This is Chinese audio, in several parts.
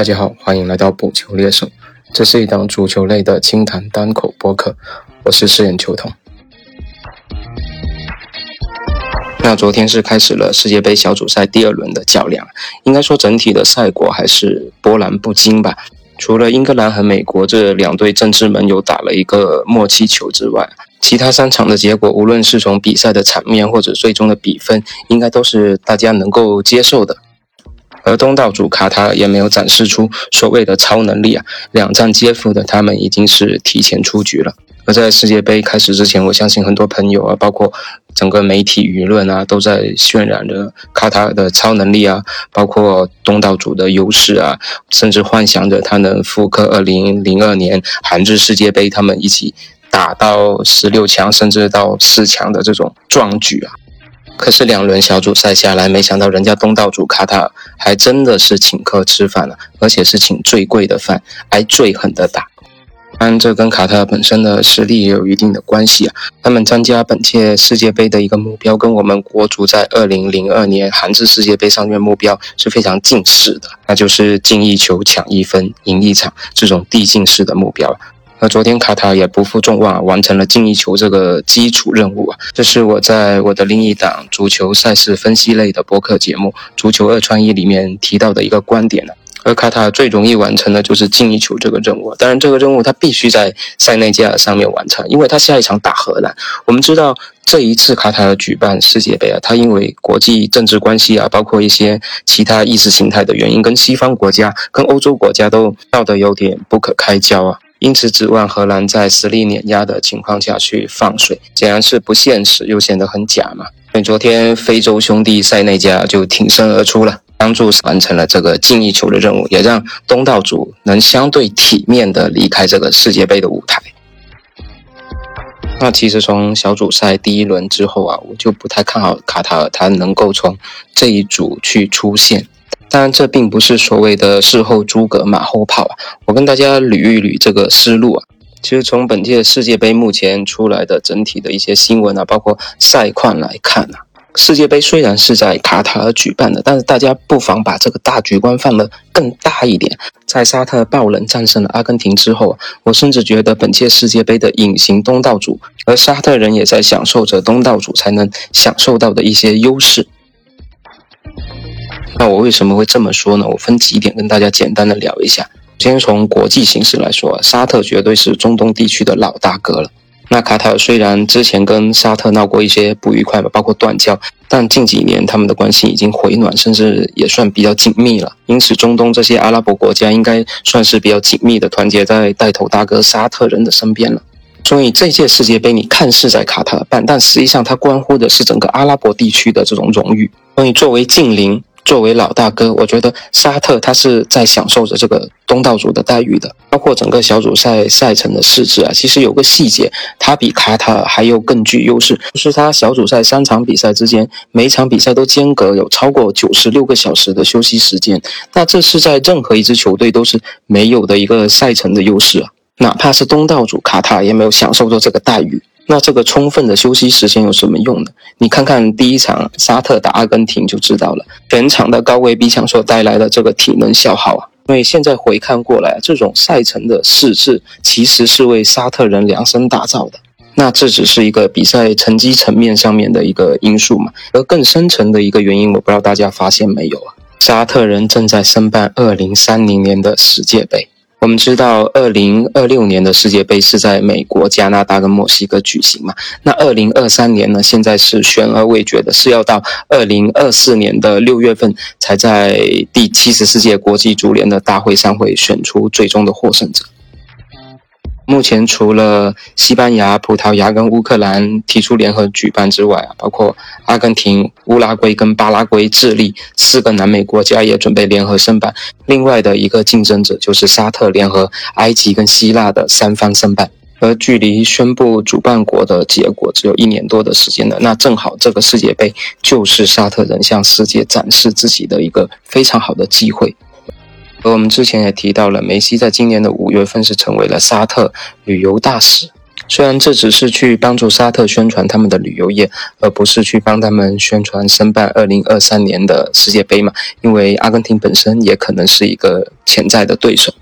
大家好，欢迎来到补球猎手，这是一档足球类的轻谈单口播客，我是饰演球童。那昨天是开始了世界杯小组赛第二轮的较量，应该说整体的赛果还是波澜不惊吧。除了英格兰和美国这两队政治门友打了一个默契球之外，其他三场的结果，无论是从比赛的场面或者最终的比分，应该都是大家能够接受的。而东道主卡塔尔也没有展示出所谓的超能力啊，两战皆负的他们已经是提前出局了。而在世界杯开始之前，我相信很多朋友啊，包括整个媒体舆论啊，都在渲染着卡塔尔的超能力啊，包括东道主的优势啊，甚至幻想着他能复刻2002年韩日世界杯他们一起打到十六强甚至到四强的这种壮举啊。可是两轮小组赛下来，没想到人家东道主卡塔尔还真的是请客吃饭了，而且是请最贵的饭，挨最狠的打。当然，这跟卡塔尔本身的实力也有一定的关系啊。他们参加本届世界杯的一个目标，跟我们国足在二零零二年韩日世界杯上面目标是非常近似的，那就是进一球、抢一分、赢一场这种递进式的目标。那昨天卡塔也不负众望，完成了进一球这个基础任务啊！这是我在我的另一档足球赛事分析类的播客节目《足球二穿一》里面提到的一个观点呢。而卡塔最容易完成的就是进一球这个任务。当然，这个任务他必须在塞内加尔上面完成，因为他下一场打荷兰。我们知道这一次卡塔尔举办世界杯啊，他因为国际政治关系啊，包括一些其他意识形态的原因，跟西方国家、跟欧洲国家都闹得有点不可开交啊。因此，指望荷兰在实力碾压的情况下去放水，显然是不现实，又显得很假嘛。所以昨天非洲兄弟塞内加就挺身而出了，帮助完成了这个进一球的任务，也让东道主能相对体面的离开这个世界杯的舞台。那其实从小组赛第一轮之后啊，我就不太看好卡塔尔他能够从这一组去出线。当然，这并不是所谓的事后诸葛马后炮啊！我跟大家捋一捋这个思路啊。其实从本届世界杯目前出来的整体的一些新闻啊，包括赛况来看啊，世界杯虽然是在卡塔尔举办的，但是大家不妨把这个大局观放得更大一点。在沙特爆冷战胜了阿根廷之后，我甚至觉得本届世界杯的隐形东道主，而沙特人也在享受着东道主才能享受到的一些优势。那我为什么会这么说呢？我分几点跟大家简单的聊一下。先从国际形势来说，沙特绝对是中东地区的老大哥了。那卡塔尔虽然之前跟沙特闹过一些不愉快吧，包括断交，但近几年他们的关系已经回暖，甚至也算比较紧密了。因此，中东这些阿拉伯国家应该算是比较紧密的团结在带头大哥沙特人的身边了。所以这届世界杯你看似在卡塔尔办，但实际上它关乎的是整个阿拉伯地区的这种荣誉。所以作为近邻。作为老大哥，我觉得沙特他是在享受着这个东道主的待遇的，包括整个小组赛赛程的设置啊。其实有个细节，它比卡塔尔还有更具优势，就是它小组赛三场比赛之间，每场比赛都间隔有超过九十六个小时的休息时间。那这是在任何一支球队都是没有的一个赛程的优势啊，哪怕是东道主卡塔尔也没有享受到这个待遇。那这个充分的休息时间有什么用呢？你看看第一场沙特打阿根廷就知道了，全场的高位逼抢所带来的这个体能消耗啊。因为现在回看过来，这种赛程的设置其实是为沙特人量身打造的。那这只是一个比赛成绩层面上面的一个因素嘛，而更深层的一个原因，我不知道大家发现没有啊？沙特人正在申办二零三零年的世界杯。我们知道，二零二六年的世界杯是在美国、加拿大跟墨西哥举行嘛？那二零二三年呢？现在是悬而未决的，是要到二零二四年的六月份才在第七十四届国际足联的大会上会选出最终的获胜者。目前除了西班牙、葡萄牙跟乌克兰提出联合举办之外啊，包括阿根廷、乌拉圭跟巴拉圭、智利四个南美国家也准备联合申办。另外的一个竞争者就是沙特联合埃及跟希腊的三方申办。而距离宣布主办国的结果只有一年多的时间了，那正好这个世界杯就是沙特人向世界展示自己的一个非常好的机会。而我们之前也提到了，梅西在今年的五月份是成为了沙特旅游大使。虽然这只是去帮助沙特宣传他们的旅游业，而不是去帮他们宣传申办二零二三年的世界杯嘛，因为阿根廷本身也可能是一个潜在的对手。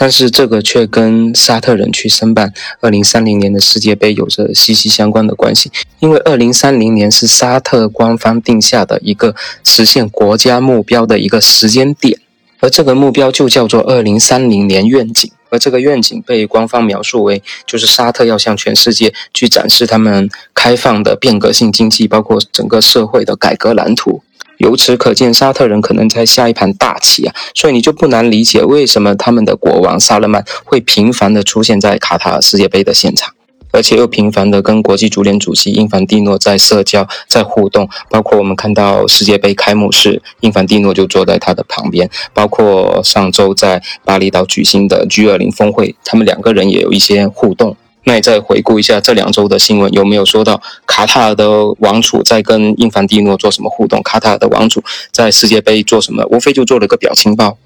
但是这个却跟沙特人去申办二零三零年的世界杯有着息息相关的关系，因为二零三零年是沙特官方定下的一个实现国家目标的一个时间点，而这个目标就叫做二零三零年愿景。而这个愿景被官方描述为，就是沙特要向全世界去展示他们开放的变革性经济，包括整个社会的改革蓝图。由此可见，沙特人可能在下一盘大棋啊，所以你就不难理解为什么他们的国王萨勒曼会频繁的出现在卡塔尔世界杯的现场。而且又频繁的跟国际足联主席英凡蒂诺在社交、在互动，包括我们看到世界杯开幕式，英凡蒂诺就坐在他的旁边；包括上周在巴厘岛举行的 G20 峰会，他们两个人也有一些互动。那你再回顾一下这两周的新闻，有没有说到卡塔尔的王储在跟英凡蒂诺做什么互动？卡塔尔的王储在世界杯做什么？无非就做了个表情包。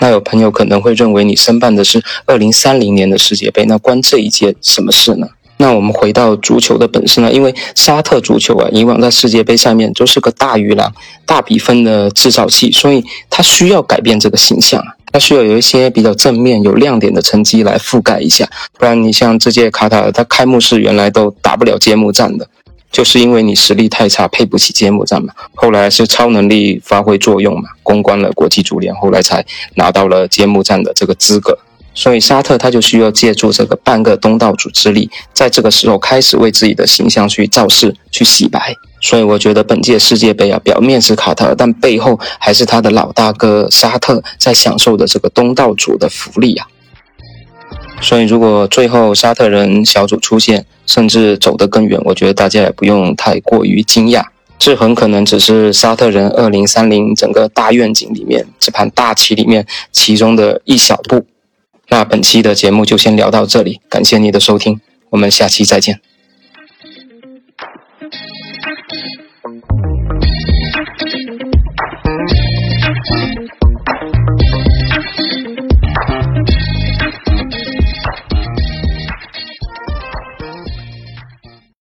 那有朋友可能会认为你申办的是二零三零年的世界杯，那关这一届什么事呢？那我们回到足球的本身呢？因为沙特足球啊，以往在世界杯上面就是个大鱼狼、大比分的制造器，所以它需要改变这个形象，它需要有一些比较正面、有亮点的成绩来覆盖一下，不然你像这届卡塔尔，它开幕式原来都打不了揭幕战的。就是因为你实力太差，配不起揭幕战嘛。后来是超能力发挥作用嘛，攻关了国际足联，后来才拿到了揭幕战的这个资格。所以沙特他就需要借助这个半个东道主之力，在这个时候开始为自己的形象去造势、去洗白。所以我觉得本届世界杯啊，表面是卡特，但背后还是他的老大哥沙特在享受的这个东道主的福利啊。所以如果最后沙特人小组出线甚至走得更远我觉得大家也不用太过于惊讶。这很可能只是沙特人二零三零整个大愿景里面这盘大棋里面其中的一小步。那本期的节目就先聊到这里感谢你的收听我们下期再见。